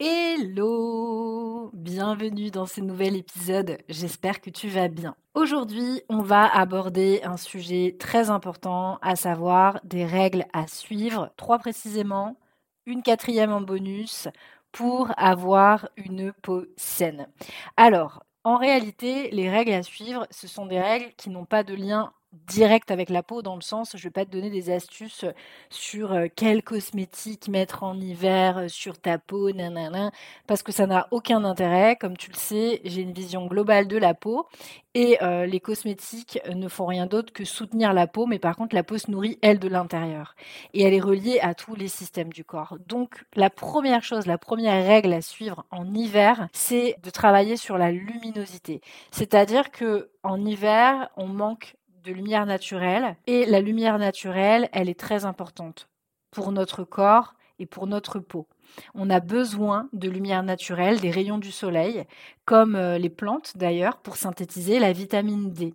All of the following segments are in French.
Hello Bienvenue dans ce nouvel épisode, j'espère que tu vas bien. Aujourd'hui, on va aborder un sujet très important, à savoir des règles à suivre, trois précisément, une quatrième en bonus, pour avoir une peau saine. Alors, en réalité, les règles à suivre, ce sont des règles qui n'ont pas de lien direct avec la peau dans le sens, je vais pas te donner des astuces sur quels cosmétiques mettre en hiver sur ta peau, nanana, parce que ça n'a aucun intérêt. Comme tu le sais, j'ai une vision globale de la peau et les cosmétiques ne font rien d'autre que soutenir la peau, mais par contre la peau se nourrit elle de l'intérieur et elle est reliée à tous les systèmes du corps. Donc la première chose, la première règle à suivre en hiver, c'est de travailler sur la luminosité. C'est-à-dire que en hiver, on manque lumière naturelle. Et la lumière naturelle, elle est très importante pour notre corps et pour notre peau. On a besoin de lumière naturelle, des rayons du soleil, comme euh, les plantes d'ailleurs, pour synthétiser la vitamine D,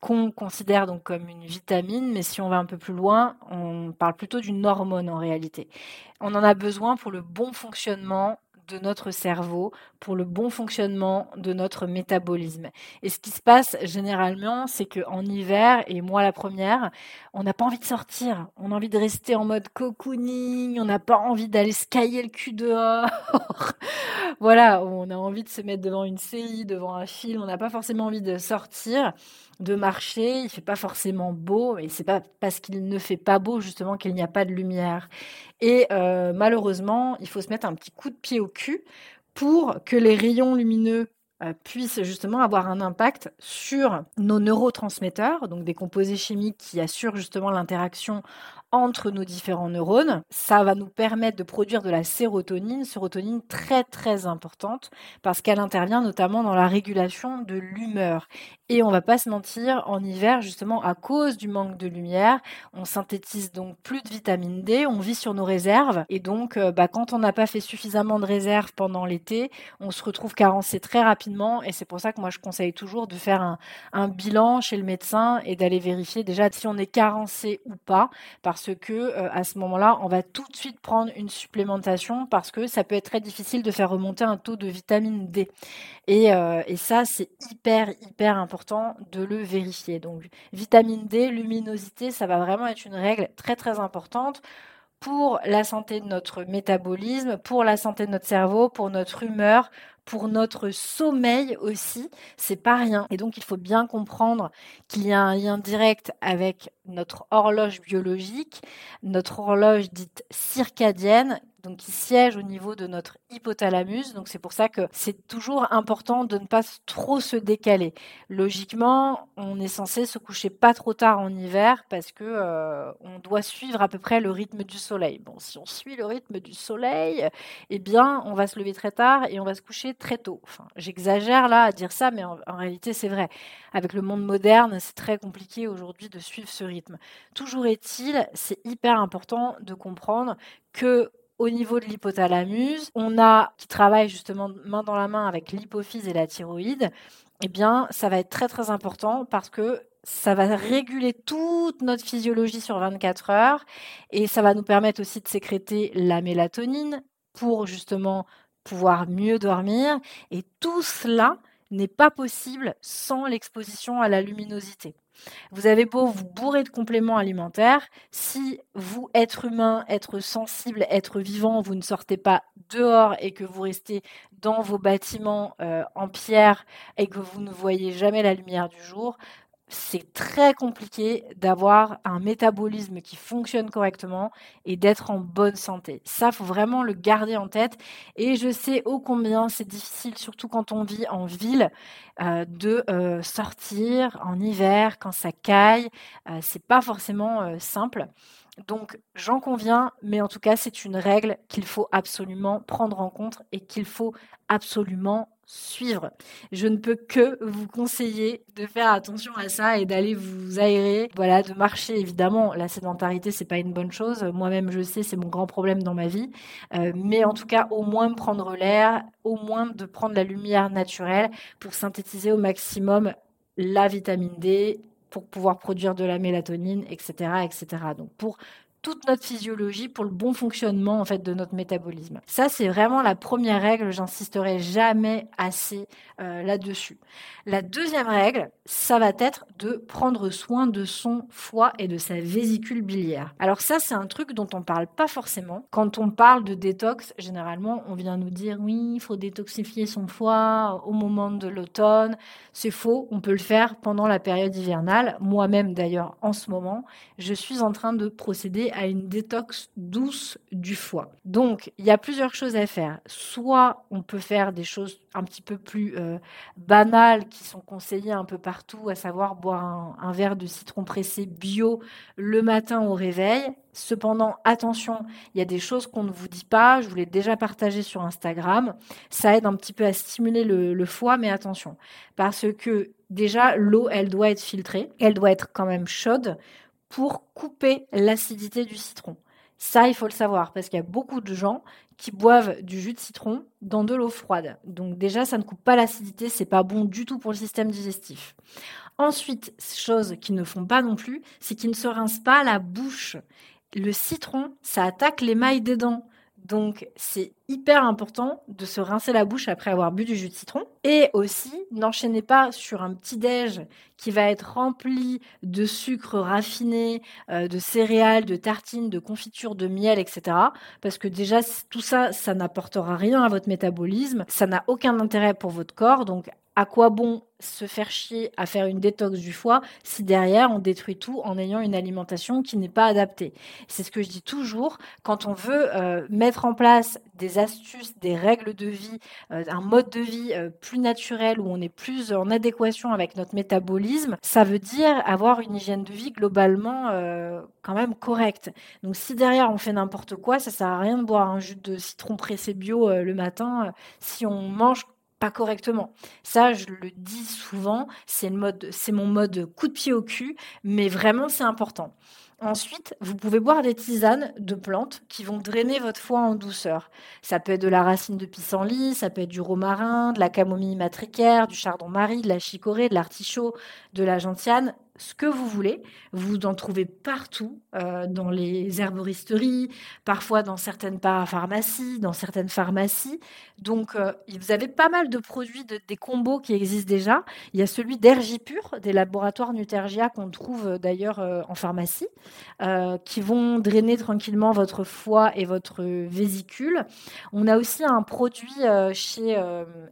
qu'on considère donc comme une vitamine, mais si on va un peu plus loin, on parle plutôt d'une hormone en réalité. On en a besoin pour le bon fonctionnement de notre cerveau pour le bon fonctionnement de notre métabolisme. Et ce qui se passe généralement, c'est qu'en hiver, et moi la première, on n'a pas envie de sortir, on a envie de rester en mode cocooning, on n'a pas envie d'aller scailler le cul dehors. voilà, on a envie de se mettre devant une série, devant un film, on n'a pas forcément envie de sortir de marcher, il fait pas forcément beau, et c'est pas parce qu'il ne fait pas beau justement qu'il n'y a pas de lumière. Et euh, malheureusement, il faut se mettre un petit coup de pied au cul pour que les rayons lumineux puissent justement avoir un impact sur nos neurotransmetteurs, donc des composés chimiques qui assurent justement l'interaction entre nos différents neurones. Ça va nous permettre de produire de la sérotonine, sérotonine très très importante parce qu'elle intervient notamment dans la régulation de l'humeur. Et on va pas se mentir, en hiver, justement, à cause du manque de lumière, on synthétise donc plus de vitamine D, on vit sur nos réserves. Et donc, euh, bah, quand on n'a pas fait suffisamment de réserves pendant l'été, on se retrouve carencé très rapidement. Et c'est pour ça que moi, je conseille toujours de faire un, bilan chez le médecin et d'aller vérifier déjà si on est carencé ou pas. Parce que euh, à ce moment-là, on va tout de suite prendre une supplémentation parce que ça peut être très difficile de faire remonter un taux de vitamine D. Et, euh, et ça, c'est hyper, hyper important de le vérifier. Donc vitamine D, luminosité, ça va vraiment être une règle très très importante pour la santé de notre métabolisme, pour la santé de notre cerveau, pour notre humeur, pour notre sommeil aussi, c'est pas rien. Et donc il faut bien comprendre qu'il y a un lien direct avec notre horloge biologique, notre horloge dite circadienne donc qui siège au niveau de notre hypothalamus. Donc c'est pour ça que c'est toujours important de ne pas trop se décaler. Logiquement, on est censé se coucher pas trop tard en hiver parce que euh, on doit suivre à peu près le rythme du soleil. Bon, si on suit le rythme du soleil, eh bien, on va se lever très tard et on va se coucher très tôt. Enfin, j'exagère là à dire ça, mais en, en réalité, c'est vrai. Avec le monde moderne, c'est très compliqué aujourd'hui de suivre ce rythme. Toujours est-il, c'est hyper important de comprendre que au niveau de l'hypothalamus, on a qui travaille justement main dans la main avec l'hypophyse et la thyroïde, eh bien, ça va être très très important parce que ça va réguler toute notre physiologie sur 24 heures et ça va nous permettre aussi de sécréter la mélatonine pour justement pouvoir mieux dormir et tout cela n'est pas possible sans l'exposition à la luminosité. Vous avez beau vous bourrer de compléments alimentaires, si vous, être humain, être sensible, être vivant, vous ne sortez pas dehors et que vous restez dans vos bâtiments euh, en pierre et que vous ne voyez jamais la lumière du jour, c'est très compliqué d'avoir un métabolisme qui fonctionne correctement et d'être en bonne santé. Ça, faut vraiment le garder en tête. Et je sais ô combien c'est difficile, surtout quand on vit en ville, euh, de euh, sortir en hiver quand ça caille. Euh, c'est pas forcément simple. Donc j'en conviens, mais en tout cas c'est une règle qu'il faut absolument prendre en compte et qu'il faut absolument suivre. Je ne peux que vous conseiller de faire attention à ça et d'aller vous aérer, voilà, de marcher. Évidemment, la sédentarité c'est pas une bonne chose. Moi-même, je sais, c'est mon grand problème dans ma vie. Euh, mais en tout cas, au moins prendre l'air, au moins de prendre la lumière naturelle pour synthétiser au maximum la vitamine D pour pouvoir produire de la mélatonine, etc., etc. Donc pour toute notre physiologie pour le bon fonctionnement en fait de notre métabolisme. Ça c'est vraiment la première règle, j'insisterai jamais assez euh, là-dessus. La deuxième règle, ça va être de prendre soin de son foie et de sa vésicule biliaire. Alors ça c'est un truc dont on parle pas forcément. Quand on parle de détox, généralement on vient nous dire oui, il faut détoxifier son foie au moment de l'automne. C'est faux, on peut le faire pendant la période hivernale. Moi-même d'ailleurs en ce moment, je suis en train de procéder à une détox douce du foie. Donc, il y a plusieurs choses à faire. Soit on peut faire des choses un petit peu plus euh, banales qui sont conseillées un peu partout, à savoir boire un, verre de citron pressé bio le matin au réveil. Cependant, attention, il y a des choses qu'on ne vous dit pas. Je vous l'ai déjà partagé sur Instagram. Ça aide un petit peu à stimuler le, le foie, mais attention, parce que déjà l'eau, elle doit être filtrée, elle doit être quand même chaude pour couper l'acidité du citron. Ça, il faut le savoir, parce qu'il y a beaucoup de gens qui boivent du jus de citron dans de l'eau froide. Donc déjà, ça ne coupe pas l'acidité, c'est pas bon du tout pour le système digestif. Ensuite, chose qu'ils ne font pas non plus, c'est qu'ils ne se rincent pas la bouche. Le citron, ça attaque l'émail des dents. Donc, c'est hyper important de se rincer la bouche après avoir bu du jus de citron. Et aussi, n'enchaînez pas sur un petit déj qui va être rempli de sucre raffiné, euh, de céréales, de tartines, de confitures, de miel, etc. Parce que déjà, tout ça, ça n'apportera rien à votre métabolisme. Ça n'a aucun intérêt pour votre corps. Donc, à quoi bon se faire chier à faire une détox du foie si derrière on détruit tout en ayant une alimentation qui n'est pas adaptée? C'est ce que je dis toujours quand on veut euh, mettre en place des astuces, des règles de vie, euh, un mode de vie euh, plus naturel où on est plus en adéquation avec notre métabolisme, ça veut dire avoir une hygiène de vie globalement quand même correcte. Donc si derrière on fait n'importe quoi, ça sert à rien de boire un jus de citron pressé bio le matin si on mange pas correctement. Ça, je le dis souvent, c'est mon mode coup de pied au cul, mais vraiment c'est important. Ensuite, vous pouvez boire des tisanes de plantes qui vont drainer votre foie en douceur. Ça peut être de la racine de pissenlit, ça peut être du romarin, de la camomille matricaire, du chardon-marie, de la chicorée, de l'artichaut, de la gentiane, ce que vous voulez. Vous en trouvez partout, euh, dans les herboristeries, parfois dans certaines parapharmacies, dans certaines pharmacies. Donc, euh, vous avez pas mal de produits, des combos qui existent déjà. Il y a celui d'Ergipur, des laboratoires Nutergia qu'on trouve euh, d'ailleurs en pharmacie, qui vont drainer tranquillement votre foie et votre vésicule. On a aussi un produit chez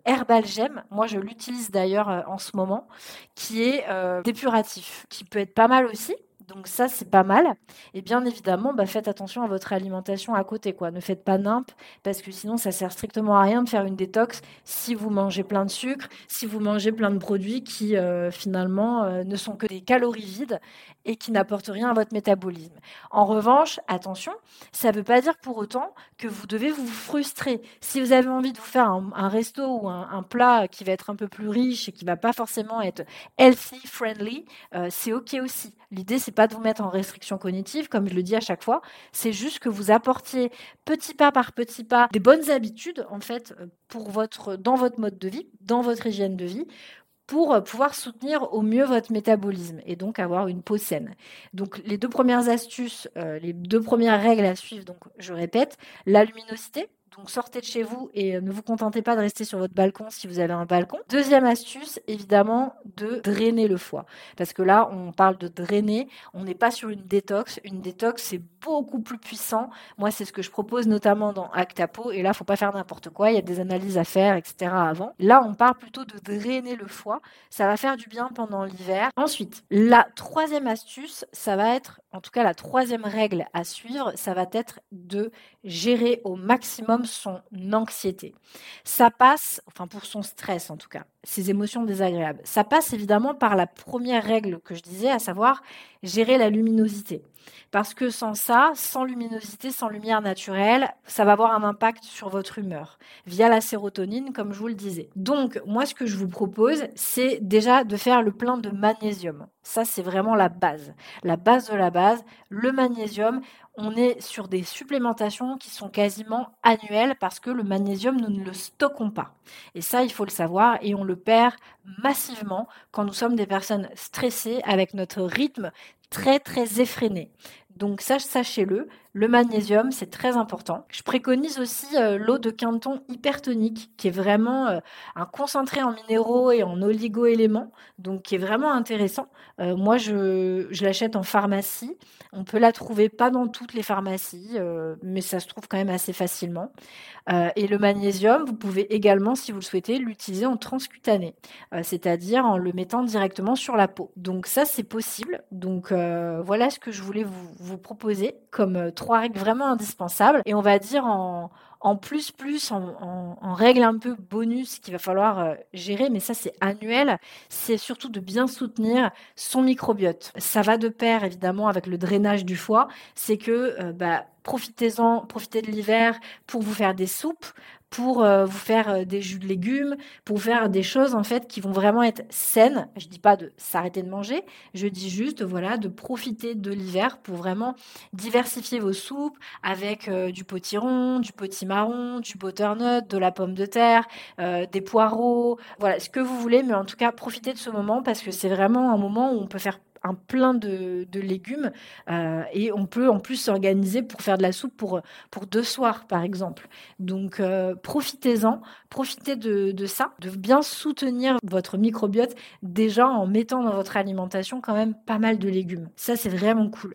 Herbalgem, moi je l'utilise d'ailleurs en ce moment, qui est dépuratif qui peut être pas mal aussi. Donc ça, c'est pas mal. Et bien évidemment, bah, faites attention à votre alimentation à côté. Quoi. Ne faites pas nimp, parce que sinon, ça sert strictement à rien de faire une détox si vous mangez plein de sucre, si vous mangez plein de produits qui, euh, finalement, euh, ne sont que des calories vides et qui n'apportent rien à votre métabolisme. En revanche, attention, ça ne veut pas dire pour autant que vous devez vous frustrer. Si vous avez envie de vous faire un, resto ou un, plat qui va être un peu plus riche et qui va pas forcément être healthy, friendly, euh, c'est OK aussi. L'idée, c'est pas de vous mettre en restriction cognitive, comme je le dis à chaque fois. C'est juste que vous apportiez petit pas par petit pas des bonnes habitudes, en fait, pour votre, dans votre mode de vie, dans votre hygiène de vie, pour pouvoir soutenir au mieux votre métabolisme et donc avoir une peau saine. Donc les deux premières astuces, euh, les deux premières règles à suivre, donc je répète, la luminosité, donc sortez de chez vous et euh, ne vous contentez pas de rester sur votre balcon si vous avez un balcon. Deuxième astuce, évidemment, de drainer le foie. Parce que là, on parle de drainer, on n'est pas sur une détox. Une détox, c'est beaucoup plus puissant. Moi, c'est ce que je propose notamment dans Actapo. Et là, faut pas faire n'importe quoi. Il y a des analyses à faire, etc. avant. Là, on parle plutôt de drainer le foie. Ça va faire du bien pendant l'hiver. Ensuite, la troisième astuce, ça va être, en tout cas, la troisième règle à suivre, ça va être de gérer au maximum son anxiété. Ça passe, enfin pour son stress en tout cas, ces émotions désagréables Ça passe évidemment par la première règle que je disais, à savoir gérer la luminosité. Parce que sans ça, sans luminosité, sans lumière naturelle, ça va avoir un impact sur votre humeur via la sérotonine, comme je vous le disais. Donc, moi, ce que je vous propose, c'est déjà de faire le plein de magnésium. Ça, c'est vraiment la base. La base de la base, le magnésium on est sur des supplémentations qui sont quasiment annuelles parce que le magnésium, nous ne le stockons pas. Et ça, il faut le savoir et on le perd massivement quand nous sommes des personnes stressées avec notre rythme très très effréné. Donc sachez-le, le magnésium, c'est très important. Je préconise aussi euh, l'eau de Quinton hypertonique, qui est vraiment euh, un concentré en minéraux et en oligo-éléments, donc qui est vraiment intéressant. Euh, moi, je, l'achète en pharmacie. On peut la trouver pas dans toutes les pharmacies, mais ça se trouve quand même assez facilement. et le magnésium, vous pouvez également, si vous le souhaitez, l'utiliser en transcutané, c'est-à-dire en le mettant directement sur la peau. Donc ça, c'est possible. Donc voilà ce que je voulais vous, vous proposer comme règles vraiment indispensables. Et on va dire en, en plus, plus, en, en, règle un peu bonus qu'il va falloir euh, gérer, mais ça c'est annuel, c'est surtout de bien soutenir son microbiote. Ça va de pair évidemment avec le drainage du foie, c'est que euh, bah, profitez-en, profitez de l'hiver pour vous faire des soupes, pour euh, vous faire euh, des jus de légumes, pour faire des choses en fait qui vont vraiment être saines. Je dis pas de s'arrêter de manger, je dis juste voilà de profiter de l'hiver pour vraiment diversifier vos soupes avec euh, du potiron, du potimarron, du butternut, de la pomme de terre, des poireaux, voilà ce que vous voulez, mais en tout cas profitez de ce moment parce que c'est vraiment un moment où on peut faire un plein de, légumes euh, et on peut en plus s'organiser pour faire de la soupe pour, deux soirs par exemple. Donc euh, profitez-en, profitez de, ça, de bien soutenir votre microbiote déjà en mettant dans votre alimentation quand même pas mal de légumes. Ça c'est vraiment cool.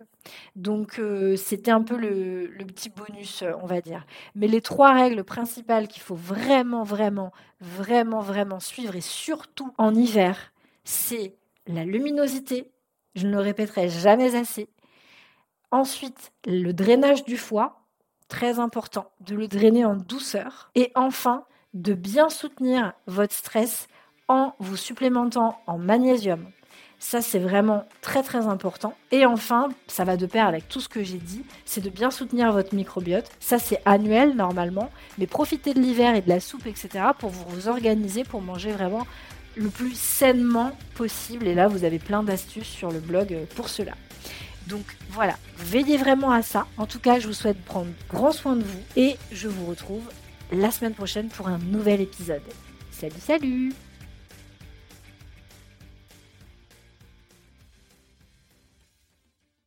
Donc euh, c'était un peu le, petit bonus, on va dire. Mais les trois règles principales qu'il faut vraiment, vraiment, vraiment, vraiment suivre, et surtout en hiver, c'est la luminosité, je ne le répéterai jamais assez. Ensuite, le drainage du foie, très important, de le drainer en douceur. Et enfin, de bien soutenir votre stress en vous supplémentant en magnésium. Ça, c'est vraiment très très important. Et enfin, ça va de pair avec tout ce que j'ai dit, c'est de bien soutenir votre microbiote. Ça, c'est annuel normalement, mais profitez de l'hiver et de la soupe, etc., pour vous organiser, pour manger vraiment le plus sainement possible. Et là, vous avez plein d'astuces sur le blog euh, pour cela. Donc voilà, veillez vraiment à ça. En tout cas, je vous souhaite prendre grand soin de vous et je vous retrouve la semaine prochaine pour un nouvel épisode. Salut, salut